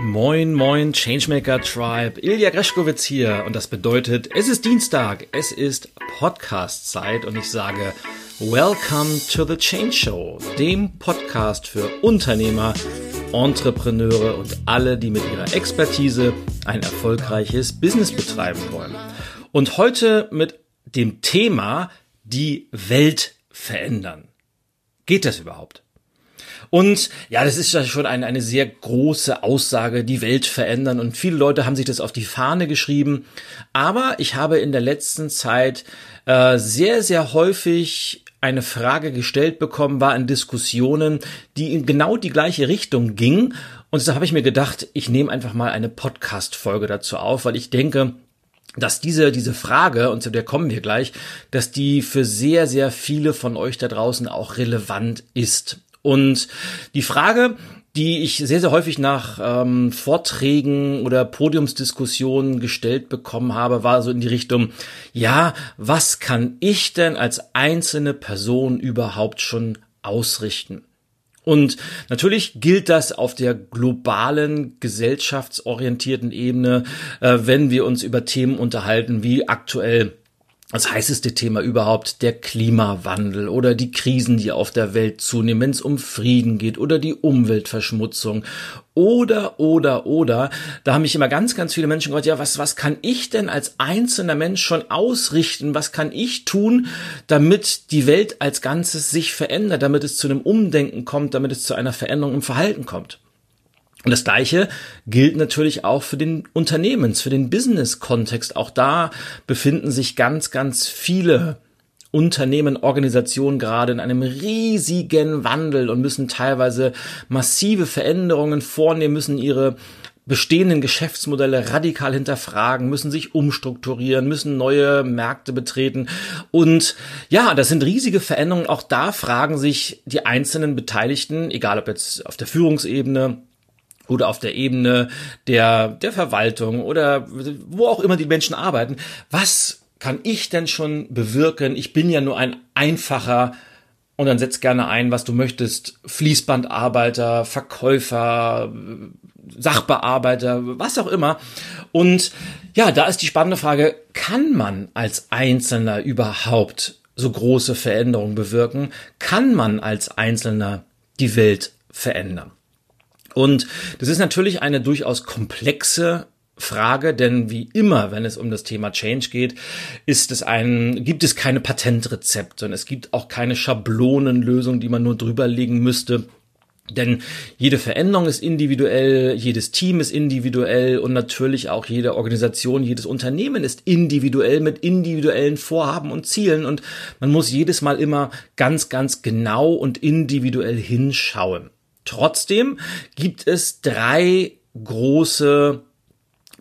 Moin, moin, Changemaker Tribe. Ilja Greschkowitz hier. Und das bedeutet, es ist Dienstag, es ist Podcast-Zeit und ich sage, Welcome to the Change Show, dem Podcast für Unternehmer, Entrepreneure und alle, die mit ihrer Expertise ein erfolgreiches Business betreiben wollen. Und heute mit dem Thema die Welt verändern. Geht das überhaupt? Und ja, das ist ja schon eine, eine sehr große Aussage, die Welt verändern. Und viele Leute haben sich das auf die Fahne geschrieben. Aber ich habe in der letzten Zeit äh, sehr, sehr häufig eine Frage gestellt bekommen, war in Diskussionen, die in genau die gleiche Richtung ging. Und da habe ich mir gedacht, ich nehme einfach mal eine Podcast-Folge dazu auf, weil ich denke, dass diese, diese Frage, und zu der kommen wir gleich, dass die für sehr, sehr viele von euch da draußen auch relevant ist. Und die Frage, die ich sehr, sehr häufig nach ähm, Vorträgen oder Podiumsdiskussionen gestellt bekommen habe, war so in die Richtung, ja, was kann ich denn als einzelne Person überhaupt schon ausrichten? Und natürlich gilt das auf der globalen, gesellschaftsorientierten Ebene, äh, wenn wir uns über Themen unterhalten wie aktuell das heißeste Thema überhaupt, der Klimawandel oder die Krisen, die auf der Welt zunehmen, wenn es um Frieden geht oder die Umweltverschmutzung oder, oder, oder. Da haben mich immer ganz, ganz viele Menschen gesagt, ja, was, was kann ich denn als einzelner Mensch schon ausrichten? Was kann ich tun, damit die Welt als Ganzes sich verändert, damit es zu einem Umdenken kommt, damit es zu einer Veränderung im Verhalten kommt? Und das Gleiche gilt natürlich auch für den Unternehmens, für den Business-Kontext. Auch da befinden sich ganz, ganz viele Unternehmen, Organisationen gerade in einem riesigen Wandel und müssen teilweise massive Veränderungen vornehmen, müssen ihre bestehenden Geschäftsmodelle radikal hinterfragen, müssen sich umstrukturieren, müssen neue Märkte betreten. Und ja, das sind riesige Veränderungen. Auch da fragen sich die einzelnen Beteiligten, egal ob jetzt auf der Führungsebene, oder auf der Ebene der, der Verwaltung oder wo auch immer die Menschen arbeiten. Was kann ich denn schon bewirken? Ich bin ja nur ein einfacher und dann setz gerne ein, was du möchtest. Fließbandarbeiter, Verkäufer, Sachbearbeiter, was auch immer. Und ja, da ist die spannende Frage, kann man als Einzelner überhaupt so große Veränderungen bewirken? Kann man als Einzelner die Welt verändern? Und das ist natürlich eine durchaus komplexe Frage, denn wie immer, wenn es um das Thema Change geht, ist es ein, gibt es keine Patentrezepte und es gibt auch keine Schablonenlösung, die man nur drüberlegen müsste. Denn jede Veränderung ist individuell, jedes Team ist individuell und natürlich auch jede Organisation, jedes Unternehmen ist individuell mit individuellen Vorhaben und Zielen und man muss jedes Mal immer ganz, ganz genau und individuell hinschauen. Trotzdem gibt es drei große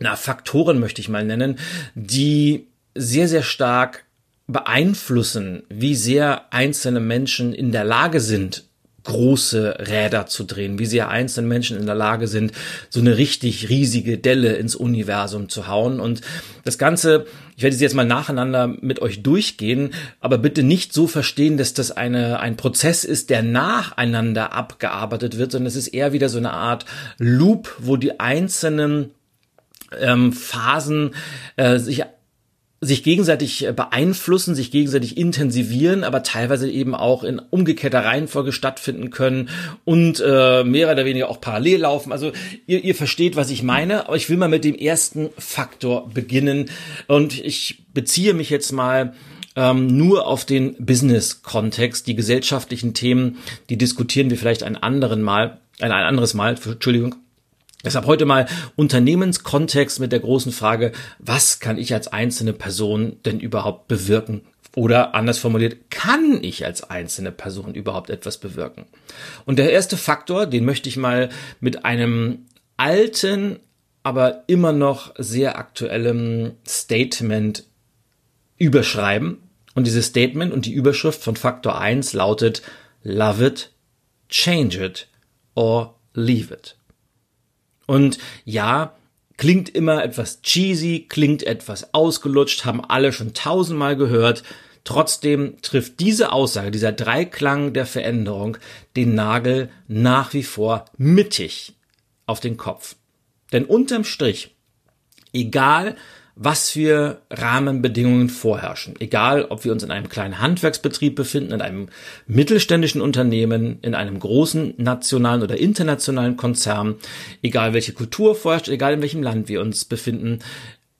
na, Faktoren, möchte ich mal nennen, die sehr, sehr stark beeinflussen, wie sehr einzelne Menschen in der Lage sind, große Räder zu drehen, wie sehr einzelne Menschen in der Lage sind, so eine richtig riesige Delle ins Universum zu hauen. Und das Ganze, ich werde es jetzt mal nacheinander mit euch durchgehen, aber bitte nicht so verstehen, dass das eine, ein Prozess ist, der nacheinander abgearbeitet wird, sondern es ist eher wieder so eine Art Loop, wo die einzelnen ähm, Phasen äh, sich sich gegenseitig äh, beeinflussen, sich gegenseitig intensivieren, aber teilweise eben auch in umgekehrter Reihenfolge stattfinden können und äh, mehr oder weniger auch parallel laufen. Also ihr, ihr versteht, was ich meine, aber ich will mal mit dem ersten Faktor beginnen und ich beziehe mich jetzt mal ähm, nur auf den Business-Kontext. Die gesellschaftlichen Themen, die diskutieren wir vielleicht ein anderen Mal, ein, ein anderes Mal, Entschuldigung. Deshalb heute mal Unternehmenskontext mit der großen Frage, was kann ich als einzelne Person denn überhaupt bewirken? Oder anders formuliert, kann ich als einzelne Person überhaupt etwas bewirken? Und der erste Faktor, den möchte ich mal mit einem alten, aber immer noch sehr aktuellem Statement überschreiben. Und dieses Statement und die Überschrift von Faktor 1 lautet Love it, change it or leave it. Und ja, klingt immer etwas cheesy, klingt etwas ausgelutscht, haben alle schon tausendmal gehört. Trotzdem trifft diese Aussage, dieser Dreiklang der Veränderung, den Nagel nach wie vor mittig auf den Kopf. Denn unterm Strich, egal was für Rahmenbedingungen vorherrschen. Egal, ob wir uns in einem kleinen Handwerksbetrieb befinden, in einem mittelständischen Unternehmen, in einem großen nationalen oder internationalen Konzern, egal welche Kultur vorherrscht, egal in welchem Land wir uns befinden,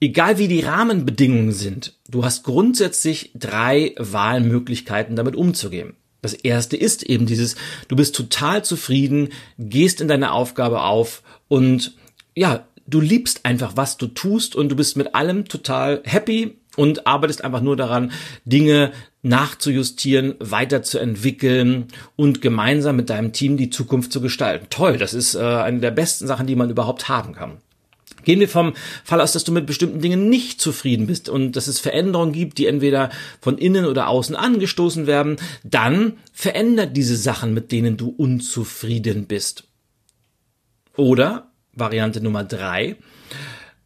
egal wie die Rahmenbedingungen sind, du hast grundsätzlich drei Wahlmöglichkeiten, damit umzugehen. Das erste ist eben dieses, du bist total zufrieden, gehst in deine Aufgabe auf und ja, du liebst einfach, was du tust und du bist mit allem total happy und arbeitest einfach nur daran, Dinge nachzujustieren, weiterzuentwickeln und gemeinsam mit deinem Team die Zukunft zu gestalten. Toll, das ist äh, eine der besten Sachen, die man überhaupt haben kann. Gehen wir vom Fall aus, dass du mit bestimmten Dingen nicht zufrieden bist und dass es Veränderungen gibt, die entweder von innen oder außen angestoßen werden, dann verändert diese Sachen, mit denen du unzufrieden bist. Oder Variante Nummer drei,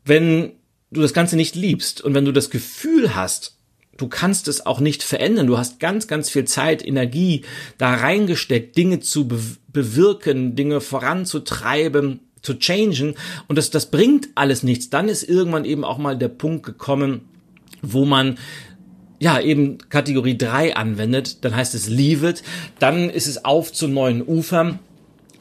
wenn du das Ganze nicht liebst und wenn du das Gefühl hast, du kannst es auch nicht verändern, du hast ganz, ganz viel Zeit, Energie da reingesteckt, Dinge zu be bewirken, Dinge voranzutreiben, zu changen und das, das bringt alles nichts, dann ist irgendwann eben auch mal der Punkt gekommen, wo man ja, eben Kategorie 3 anwendet, dann heißt es leave it, dann ist es auf zu neuen Ufern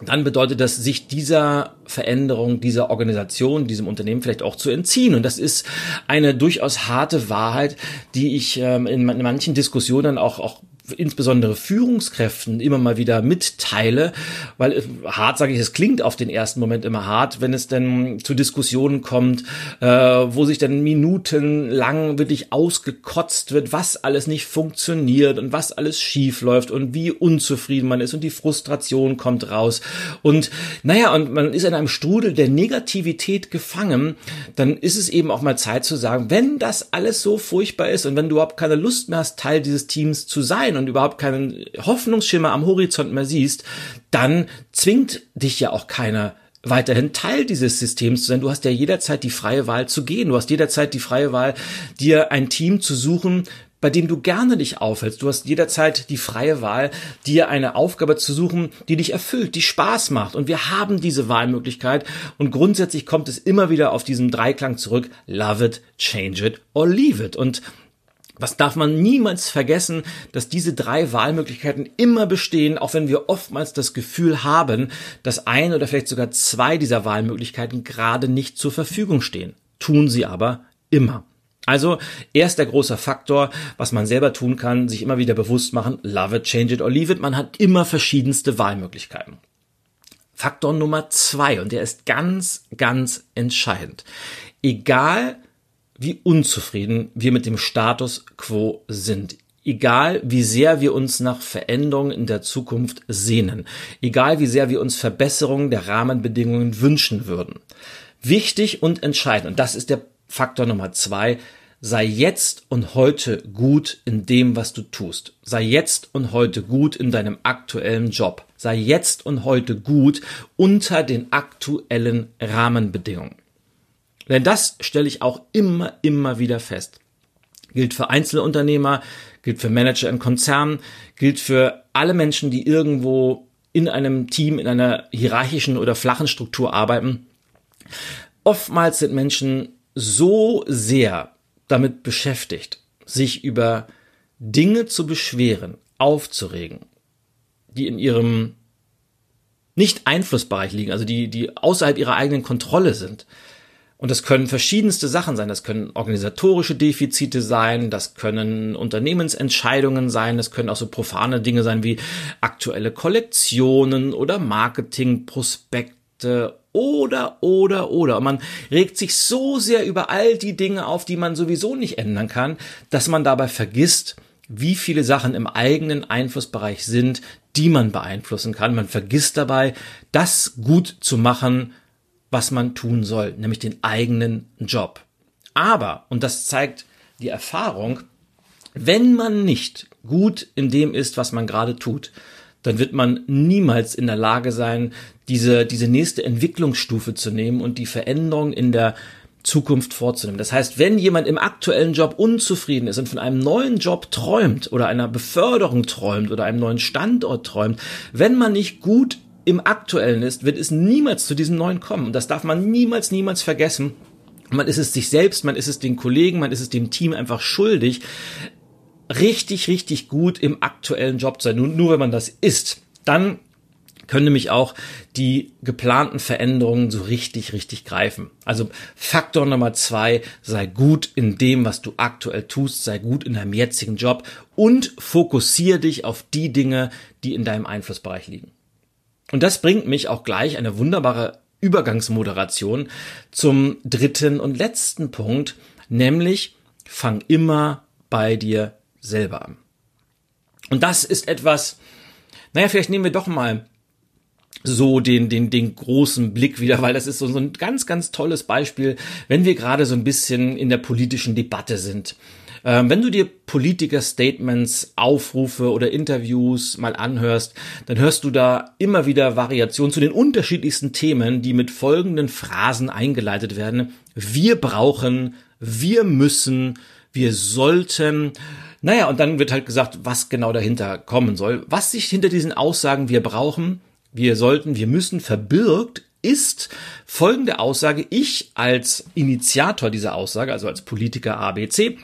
dann bedeutet das, sich dieser Veränderung, dieser Organisation, diesem Unternehmen vielleicht auch zu entziehen. Und das ist eine durchaus harte Wahrheit, die ich ähm, in manchen Diskussionen auch, auch insbesondere Führungskräften immer mal wieder mitteile, weil hart sage ich, es klingt auf den ersten Moment immer hart, wenn es denn zu Diskussionen kommt, äh, wo sich dann minutenlang wirklich ausgekotzt wird, was alles nicht funktioniert und was alles schief läuft und wie unzufrieden man ist und die Frustration kommt raus. Und naja, und man ist in einem Strudel der Negativität gefangen, dann ist es eben auch mal Zeit zu sagen, wenn das alles so furchtbar ist und wenn du überhaupt keine Lust mehr hast, Teil dieses Teams zu sein, sein und überhaupt keinen Hoffnungsschimmer am Horizont mehr siehst, dann zwingt dich ja auch keiner weiterhin Teil dieses Systems zu sein. Du hast ja jederzeit die freie Wahl zu gehen. Du hast jederzeit die freie Wahl, dir ein Team zu suchen, bei dem du gerne dich aufhältst. Du hast jederzeit die freie Wahl, dir eine Aufgabe zu suchen, die dich erfüllt, die Spaß macht. Und wir haben diese Wahlmöglichkeit. Und grundsätzlich kommt es immer wieder auf diesen Dreiklang zurück. Love it, change it or leave it. Und was darf man niemals vergessen, dass diese drei Wahlmöglichkeiten immer bestehen, auch wenn wir oftmals das Gefühl haben, dass ein oder vielleicht sogar zwei dieser Wahlmöglichkeiten gerade nicht zur Verfügung stehen. Tun sie aber immer. Also erster großer Faktor, was man selber tun kann, sich immer wieder bewusst machen, love it, change it or leave it. Man hat immer verschiedenste Wahlmöglichkeiten. Faktor Nummer zwei, und der ist ganz, ganz entscheidend. Egal, wie unzufrieden wir mit dem Status quo sind. Egal wie sehr wir uns nach Veränderungen in der Zukunft sehnen, egal wie sehr wir uns Verbesserungen der Rahmenbedingungen wünschen würden. Wichtig und entscheidend, und das ist der Faktor Nummer zwei, sei jetzt und heute gut in dem, was du tust. Sei jetzt und heute gut in deinem aktuellen Job. Sei jetzt und heute gut unter den aktuellen Rahmenbedingungen. Denn das stelle ich auch immer, immer wieder fest. Gilt für Einzelunternehmer, gilt für Manager in Konzernen, gilt für alle Menschen, die irgendwo in einem Team, in einer hierarchischen oder flachen Struktur arbeiten. Oftmals sind Menschen so sehr damit beschäftigt, sich über Dinge zu beschweren, aufzuregen, die in ihrem nicht Einflussbereich liegen, also die, die außerhalb ihrer eigenen Kontrolle sind, und das können verschiedenste Sachen sein. Das können organisatorische Defizite sein, das können Unternehmensentscheidungen sein, das können auch so profane Dinge sein wie aktuelle Kollektionen oder Marketingprospekte oder, oder, oder. Und man regt sich so sehr über all die Dinge auf, die man sowieso nicht ändern kann, dass man dabei vergisst, wie viele Sachen im eigenen Einflussbereich sind, die man beeinflussen kann. Man vergisst dabei, das gut zu machen, was man tun soll, nämlich den eigenen Job. Aber, und das zeigt die Erfahrung, wenn man nicht gut in dem ist, was man gerade tut, dann wird man niemals in der Lage sein, diese, diese nächste Entwicklungsstufe zu nehmen und die Veränderung in der Zukunft vorzunehmen. Das heißt, wenn jemand im aktuellen Job unzufrieden ist und von einem neuen Job träumt oder einer Beförderung träumt oder einem neuen Standort träumt, wenn man nicht gut im aktuellen ist, wird es niemals zu diesem neuen kommen. Und das darf man niemals, niemals vergessen. Man ist es sich selbst, man ist es den Kollegen, man ist es dem Team einfach schuldig, richtig, richtig gut im aktuellen Job zu sein. Nur, nur wenn man das ist, dann können nämlich auch die geplanten Veränderungen so richtig, richtig greifen. Also Faktor Nummer zwei, sei gut in dem, was du aktuell tust, sei gut in deinem jetzigen Job und fokussiere dich auf die Dinge, die in deinem Einflussbereich liegen. Und das bringt mich auch gleich eine wunderbare Übergangsmoderation zum dritten und letzten Punkt, nämlich fang immer bei dir selber an. Und das ist etwas, naja, vielleicht nehmen wir doch mal so den, den, den großen Blick wieder, weil das ist so, so ein ganz, ganz tolles Beispiel, wenn wir gerade so ein bisschen in der politischen Debatte sind. Ähm, wenn du dir Politiker-Statements, Aufrufe oder Interviews mal anhörst, dann hörst du da immer wieder Variationen zu den unterschiedlichsten Themen, die mit folgenden Phrasen eingeleitet werden. Wir brauchen, wir müssen, wir sollten. Naja, und dann wird halt gesagt, was genau dahinter kommen soll. Was sich hinter diesen Aussagen wir brauchen, wir sollten, wir müssen verbirgt, ist folgende Aussage. Ich als Initiator dieser Aussage, also als Politiker ABC,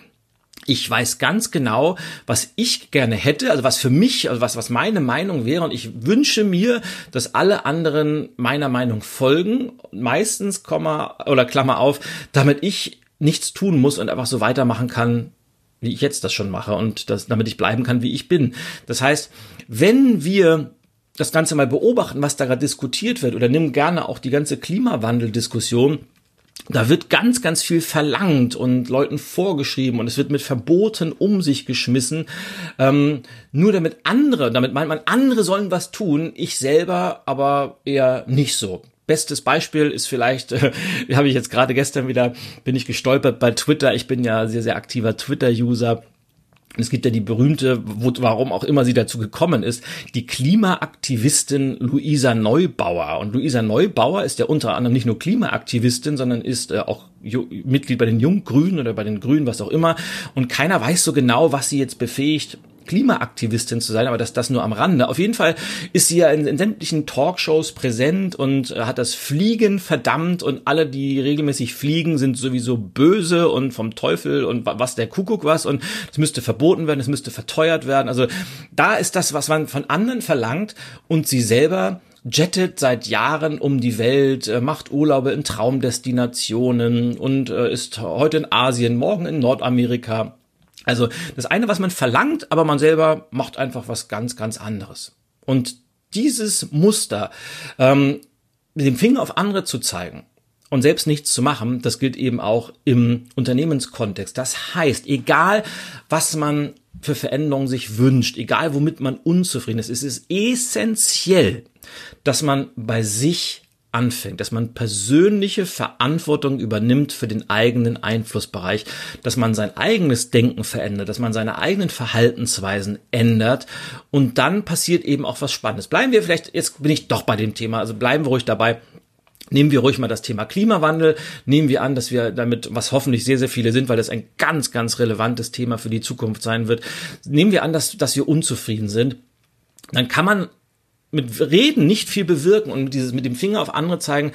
ich weiß ganz genau, was ich gerne hätte, also was für mich, also was, was meine Meinung wäre. Und ich wünsche mir, dass alle anderen meiner Meinung folgen. Meistens, Komma oder Klammer auf, damit ich nichts tun muss und einfach so weitermachen kann, wie ich jetzt das schon mache und das, damit ich bleiben kann, wie ich bin. Das heißt, wenn wir das Ganze mal beobachten, was da gerade diskutiert wird, oder nimm gerne auch die ganze Klimawandeldiskussion, da wird ganz, ganz viel verlangt und Leuten vorgeschrieben und es wird mit Verboten um sich geschmissen, ähm, nur damit andere, damit meint man, andere sollen was tun, ich selber aber eher nicht so. Bestes Beispiel ist vielleicht, äh, habe ich jetzt gerade gestern wieder, bin ich gestolpert bei Twitter. Ich bin ja sehr, sehr aktiver Twitter-User es gibt ja die berühmte, wo, warum auch immer sie dazu gekommen ist, die Klimaaktivistin Luisa Neubauer. Und Luisa Neubauer ist ja unter anderem nicht nur Klimaaktivistin, sondern ist äh, auch Mitglied bei den Junggrünen oder bei den Grünen, was auch immer. Und keiner weiß so genau, was sie jetzt befähigt, Klimaaktivistin zu sein, aber das, das nur am Rande. Auf jeden Fall ist sie ja in, in sämtlichen Talkshows präsent und äh, hat das Fliegen verdammt und alle, die regelmäßig fliegen, sind sowieso böse und vom Teufel und was der Kuckuck was und es müsste verboten werden, es müsste verteuert werden. Also da ist das, was man von anderen verlangt und sie selber jettet seit Jahren um die Welt, äh, macht Urlaube in Traumdestinationen und äh, ist heute in Asien, morgen in Nordamerika also das eine, was man verlangt, aber man selber macht einfach was ganz, ganz anderes. Und dieses Muster, ähm, mit dem Finger auf andere zu zeigen und selbst nichts zu machen, das gilt eben auch im Unternehmenskontext. Das heißt, egal was man für Veränderungen sich wünscht, egal womit man unzufrieden ist, es ist essentiell, dass man bei sich anfängt, dass man persönliche Verantwortung übernimmt für den eigenen Einflussbereich, dass man sein eigenes Denken verändert, dass man seine eigenen Verhaltensweisen ändert und dann passiert eben auch was Spannendes. Bleiben wir vielleicht, jetzt bin ich doch bei dem Thema, also bleiben wir ruhig dabei. Nehmen wir ruhig mal das Thema Klimawandel. Nehmen wir an, dass wir damit, was hoffentlich sehr, sehr viele sind, weil das ein ganz, ganz relevantes Thema für die Zukunft sein wird. Nehmen wir an, dass, dass wir unzufrieden sind. Dann kann man mit Reden nicht viel bewirken und dieses mit dem Finger auf andere zeigen,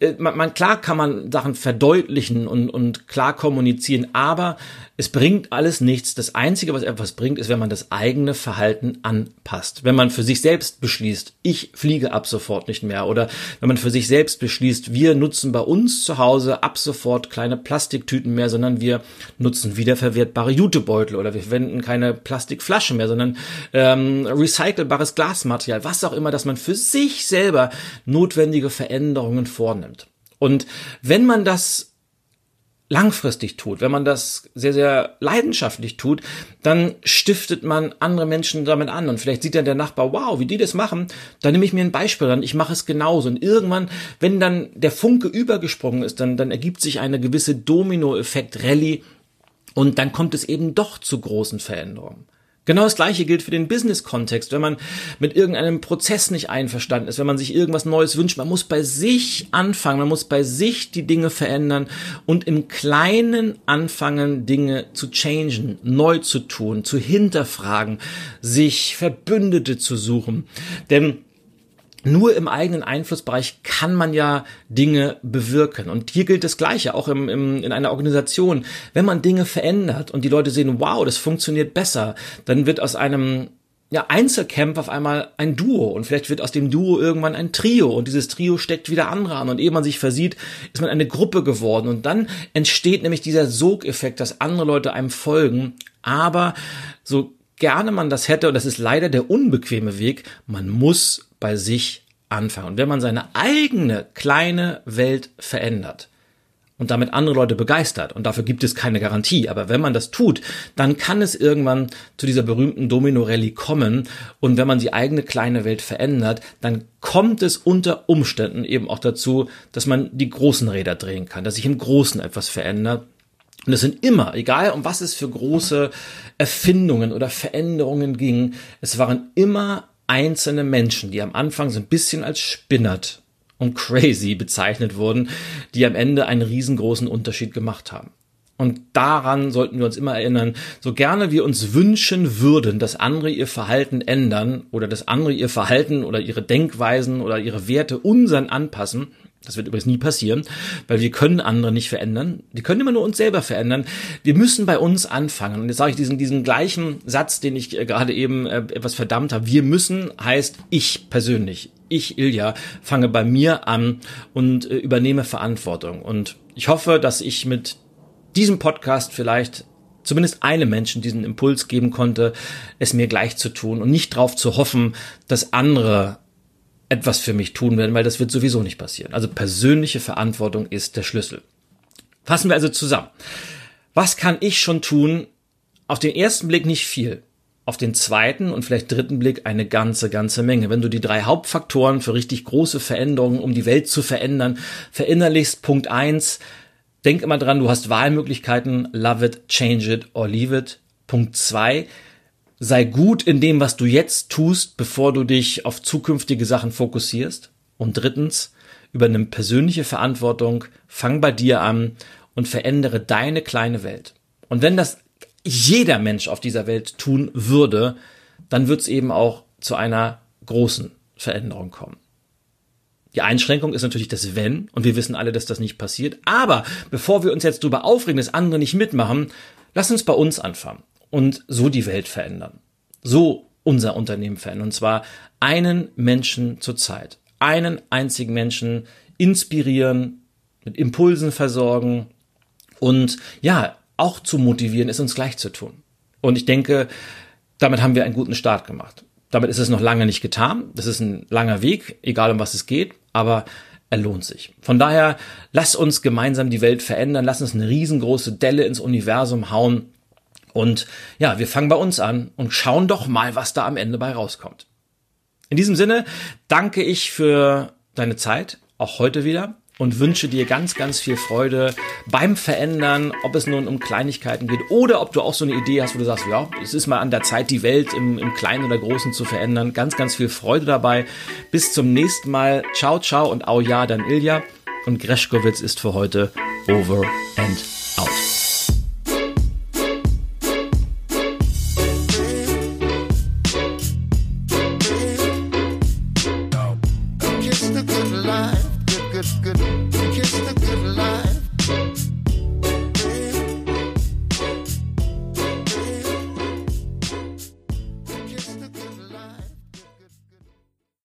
äh, man, man klar kann man Sachen verdeutlichen und, und klar kommunizieren, aber es bringt alles nichts. Das Einzige, was etwas bringt, ist, wenn man das eigene Verhalten anpasst. Wenn man für sich selbst beschließt, ich fliege ab sofort nicht mehr. Oder wenn man für sich selbst beschließt, wir nutzen bei uns zu Hause ab sofort kleine Plastiktüten mehr, sondern wir nutzen wiederverwertbare Jutebeutel oder wir verwenden keine Plastikflaschen mehr, sondern ähm, recycelbares Glasmaterial, was auch immer, dass man für sich selber notwendige Veränderungen vornimmt. Und wenn man das langfristig tut, wenn man das sehr, sehr leidenschaftlich tut, dann stiftet man andere Menschen damit an. Und vielleicht sieht dann der Nachbar, wow, wie die das machen, dann nehme ich mir ein Beispiel an, ich mache es genauso. Und irgendwann, wenn dann der Funke übergesprungen ist, dann, dann ergibt sich eine gewisse Domino-Effekt-Rallye und dann kommt es eben doch zu großen Veränderungen. Genau das gleiche gilt für den Business-Kontext. Wenn man mit irgendeinem Prozess nicht einverstanden ist, wenn man sich irgendwas Neues wünscht, man muss bei sich anfangen, man muss bei sich die Dinge verändern und im Kleinen anfangen, Dinge zu changen, neu zu tun, zu hinterfragen, sich Verbündete zu suchen. Denn nur im eigenen Einflussbereich kann man ja Dinge bewirken. Und hier gilt das Gleiche, auch im, im, in einer Organisation. Wenn man Dinge verändert und die Leute sehen, wow, das funktioniert besser, dann wird aus einem ja, Einzelcamp auf einmal ein Duo. Und vielleicht wird aus dem Duo irgendwann ein Trio. Und dieses Trio steckt wieder andere an. Und ehe man sich versieht, ist man eine Gruppe geworden. Und dann entsteht nämlich dieser Sogeffekt, dass andere Leute einem folgen, aber so gerne man das hätte und das ist leider der unbequeme Weg, man muss bei sich anfangen. Und wenn man seine eigene kleine Welt verändert, und damit andere Leute begeistert. Und dafür gibt es keine Garantie. Aber wenn man das tut, dann kann es irgendwann zu dieser berühmten Domino-Rallye kommen. Und wenn man die eigene kleine Welt verändert, dann kommt es unter Umständen eben auch dazu, dass man die großen Räder drehen kann, dass sich im Großen etwas verändert. Und es sind immer, egal um was es für große Erfindungen oder Veränderungen ging, es waren immer einzelne Menschen, die am Anfang so ein bisschen als Spinnert und crazy bezeichnet wurden, die am Ende einen riesengroßen Unterschied gemacht haben. Und daran sollten wir uns immer erinnern, so gerne wir uns wünschen würden, dass andere ihr Verhalten ändern oder dass andere ihr Verhalten oder ihre Denkweisen oder ihre Werte unseren anpassen, das wird übrigens nie passieren, weil wir können andere nicht verändern. Wir können immer nur uns selber verändern. Wir müssen bei uns anfangen. Und jetzt sage ich diesen, diesen gleichen Satz, den ich äh, gerade eben äh, etwas verdammt habe. Wir müssen heißt ich persönlich. Ich, Ilja, fange bei mir an und äh, übernehme Verantwortung. Und ich hoffe, dass ich mit diesem Podcast vielleicht zumindest einem Menschen diesen Impuls geben konnte, es mir gleich zu tun und nicht darauf zu hoffen, dass andere etwas für mich tun werden, weil das wird sowieso nicht passieren. Also persönliche Verantwortung ist der Schlüssel. Fassen wir also zusammen. Was kann ich schon tun? Auf den ersten Blick nicht viel. Auf den zweiten und vielleicht dritten Blick eine ganze, ganze Menge. Wenn du die drei Hauptfaktoren für richtig große Veränderungen, um die Welt zu verändern, verinnerlichst, Punkt eins, denk immer dran, du hast Wahlmöglichkeiten, love it, change it or leave it. Punkt zwei, sei gut in dem, was du jetzt tust, bevor du dich auf zukünftige Sachen fokussierst. Und drittens, übernimm persönliche Verantwortung, fang bei dir an und verändere deine kleine Welt. Und wenn das jeder Mensch auf dieser Welt tun würde, dann wird es eben auch zu einer großen Veränderung kommen. Die Einschränkung ist natürlich das Wenn, und wir wissen alle, dass das nicht passiert. Aber bevor wir uns jetzt darüber aufregen, dass andere nicht mitmachen, lass uns bei uns anfangen und so die Welt verändern. So unser Unternehmen verändern. Und zwar einen Menschen zur Zeit. Einen einzigen Menschen inspirieren, mit Impulsen versorgen und ja, auch zu motivieren, es uns gleich zu tun. Und ich denke, damit haben wir einen guten Start gemacht. Damit ist es noch lange nicht getan. Das ist ein langer Weg, egal um was es geht, aber er lohnt sich. Von daher, lass uns gemeinsam die Welt verändern, lass uns eine riesengroße Delle ins Universum hauen und ja, wir fangen bei uns an und schauen doch mal, was da am Ende bei rauskommt. In diesem Sinne danke ich für deine Zeit, auch heute wieder und wünsche dir ganz, ganz viel Freude beim Verändern, ob es nun um Kleinigkeiten geht oder ob du auch so eine Idee hast, wo du sagst, ja, es ist mal an der Zeit, die Welt im, im Kleinen oder Großen zu verändern. Ganz, ganz viel Freude dabei. Bis zum nächsten Mal. Ciao, ciao und au ja, dann Ilja. Und Greschkowitz ist für heute over and out.